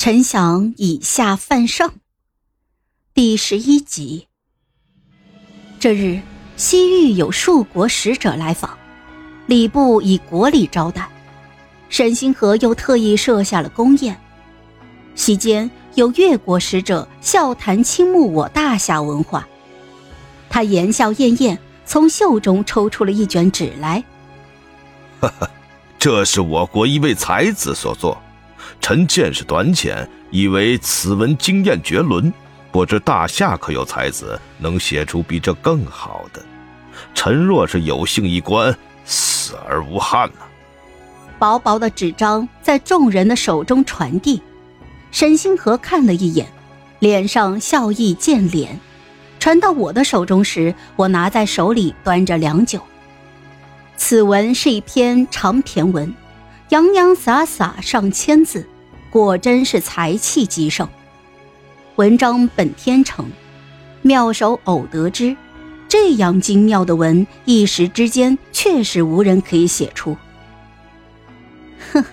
臣想以下犯上。第十一集。这日，西域有数国使者来访，礼部以国礼招待。沈星河又特意设下了宫宴，席间有越国使者笑谈倾慕我大夏文化。他言笑晏晏，从袖中抽出了一卷纸来。哈哈，这是我国一位才子所作，臣见识短浅，以为此文惊艳绝伦，不知大夏可有才子能写出比这更好的？臣若是有幸一观，死而无憾呐。薄薄的纸张在众人的手中传递，沈星河看了一眼，脸上笑意渐敛。传到我的手中时，我拿在手里端着良久。此文是一篇长篇文，洋洋洒洒上千字，果真是才气极盛。文章本天成，妙手偶得之。这样精妙的文，一时之间确实无人可以写出。哼，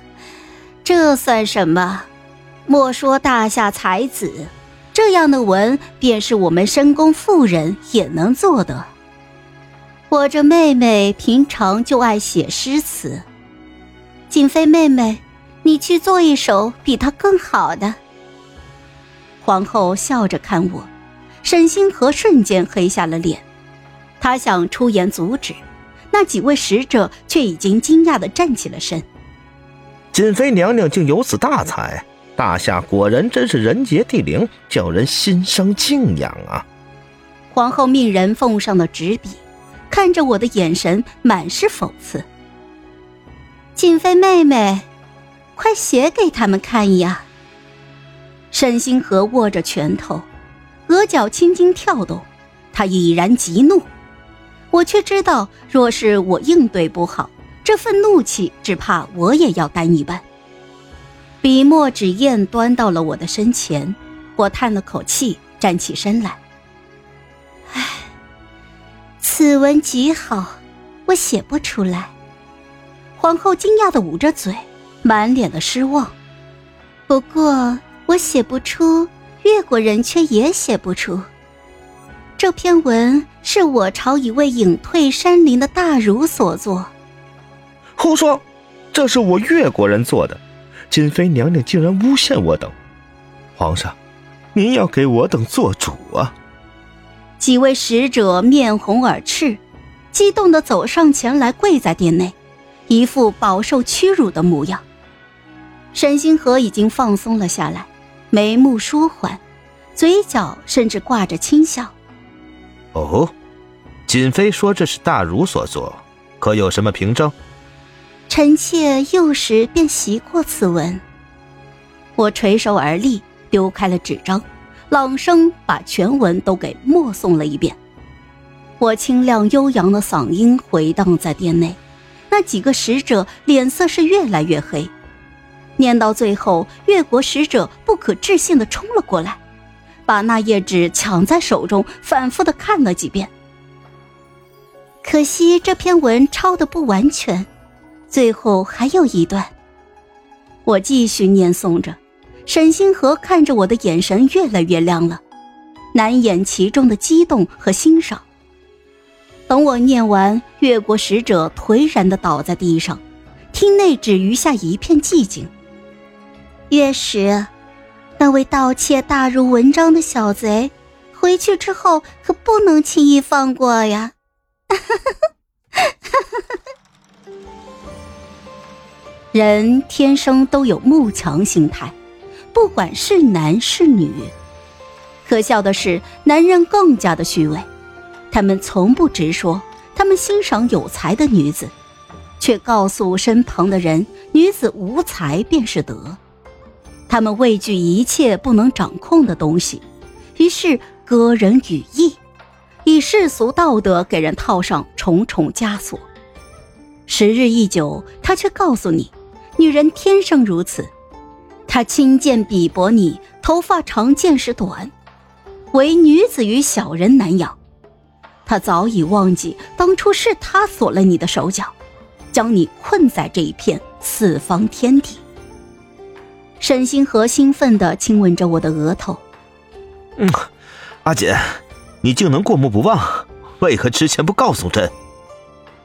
这算什么？莫说大夏才子。这样的文，便是我们深宫妇人也能做的。我这妹妹平常就爱写诗词，景妃妹妹，你去做一首比他更好的。皇后笑着看我，沈星河瞬间黑下了脸，他想出言阻止，那几位使者却已经惊讶的站起了身。锦妃娘娘竟有此大才！大夏果然真是人杰地灵，叫人心生敬仰啊！皇后命人奉上了纸笔，看着我的眼神满是讽刺。锦妃妹妹，快写给他们看呀！沈星河握着拳头，额角轻轻跳动，他已然极怒。我却知道，若是我应对不好，这份怒气只怕我也要担一半。笔墨纸砚端到了我的身前，我叹了口气，站起身来。唉，此文极好，我写不出来。皇后惊讶的捂着嘴，满脸的失望。不过我写不出，越国人却也写不出。这篇文是我朝一位隐退山林的大儒所作。胡说，这是我越国人做的。金妃娘娘竟然诬陷我等，皇上，您要给我等做主啊！几位使者面红耳赤，激动的走上前来，跪在殿内，一副饱受屈辱的模样。沈星河已经放松了下来，眉目舒缓，嘴角甚至挂着轻笑。哦，锦妃说这是大儒所作，可有什么凭证？臣妾幼时便习过此文。我垂手而立，丢开了纸张，朗声把全文都给默诵了一遍。我清亮悠扬的嗓音回荡在殿内，那几个使者脸色是越来越黑。念到最后，越国使者不可置信的冲了过来，把那页纸抢在手中，反复的看了几遍。可惜这篇文抄的不完全。最后还有一段，我继续念诵着，沈星河看着我的眼神越来越亮了，难掩其中的激动和欣赏。等我念完，越国使者颓然的倒在地上，厅内只余下一片寂静。越使，那位盗窃大儒文章的小贼，回去之后可不能轻易放过呀！人天生都有慕强心态，不管是男是女。可笑的是，男人更加的虚伪，他们从不直说他们欣赏有才的女子，却告诉身旁的人女子无才便是德。他们畏惧一切不能掌控的东西，于是割人羽翼，以世俗道德给人套上重重枷锁。时日一久，他却告诉你。女人天生如此，他轻贱鄙薄你，头发长见识短，唯女子与小人难养。她早已忘记当初是他锁了你的手脚，将你困在这一片四方天地。沈星河兴奋地亲吻着我的额头。嗯，阿锦，你竟能过目不忘，为何之前不告诉朕？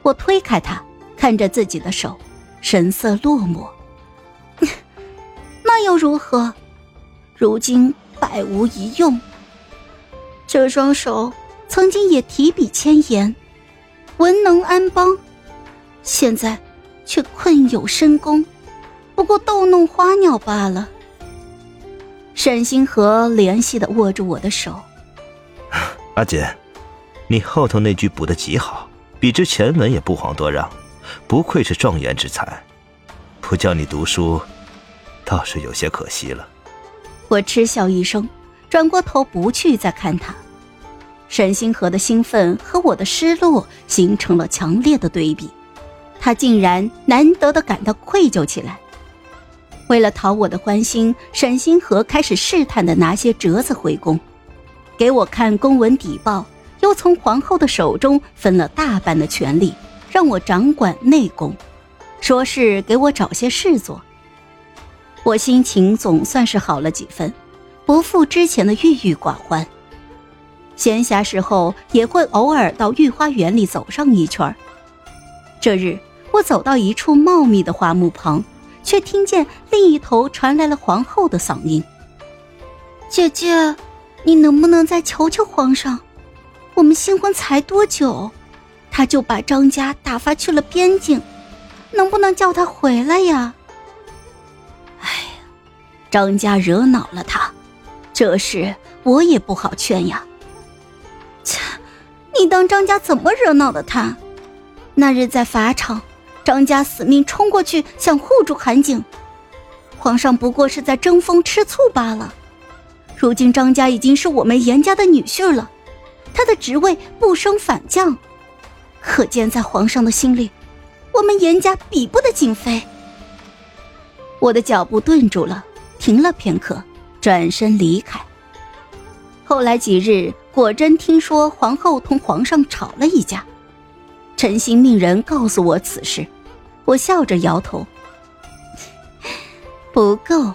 我推开他，看着自己的手，神色落寞。那又如何？如今百无一用。这双手曾经也提笔千言，文能安邦，现在却困有深宫，不过逗弄花鸟罢了。沈星河怜惜的握住我的手，阿锦，你后头那句补的极好，比之前文也不遑多让，不愧是状元之才。不教你读书，倒是有些可惜了。我嗤笑一声，转过头不去再看他。沈星河的兴奋和我的失落形成了强烈的对比，他竟然难得的感到愧疚起来。为了讨我的欢心，沈星河开始试探的拿些折子回宫，给我看公文底报，又从皇后的手中分了大半的权力，让我掌管内宫，说是给我找些事做。我心情总算是好了几分，不复之前的郁郁寡欢。闲暇时候也会偶尔到御花园里走上一圈这日，我走到一处茂密的花木旁。却听见另一头传来了皇后的嗓音：“姐姐，你能不能再求求皇上？我们新婚才多久，他就把张家打发去了边境，能不能叫他回来呀？”哎呀，张家惹恼了他，这事我也不好劝呀。你当张家怎么惹恼了他？那日在法场。张家死命冲过去，想护住韩景。皇上不过是在争风吃醋罢了。如今张家已经是我们严家的女婿了，他的职位不升反降，可见在皇上的心里，我们严家比不得景妃。我的脚步顿住了，停了片刻，转身离开。后来几日，果真听说皇后同皇上吵了一架。陈心命人告诉我此事，我笑着摇头。不够，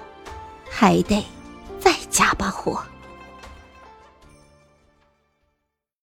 还得再加把火。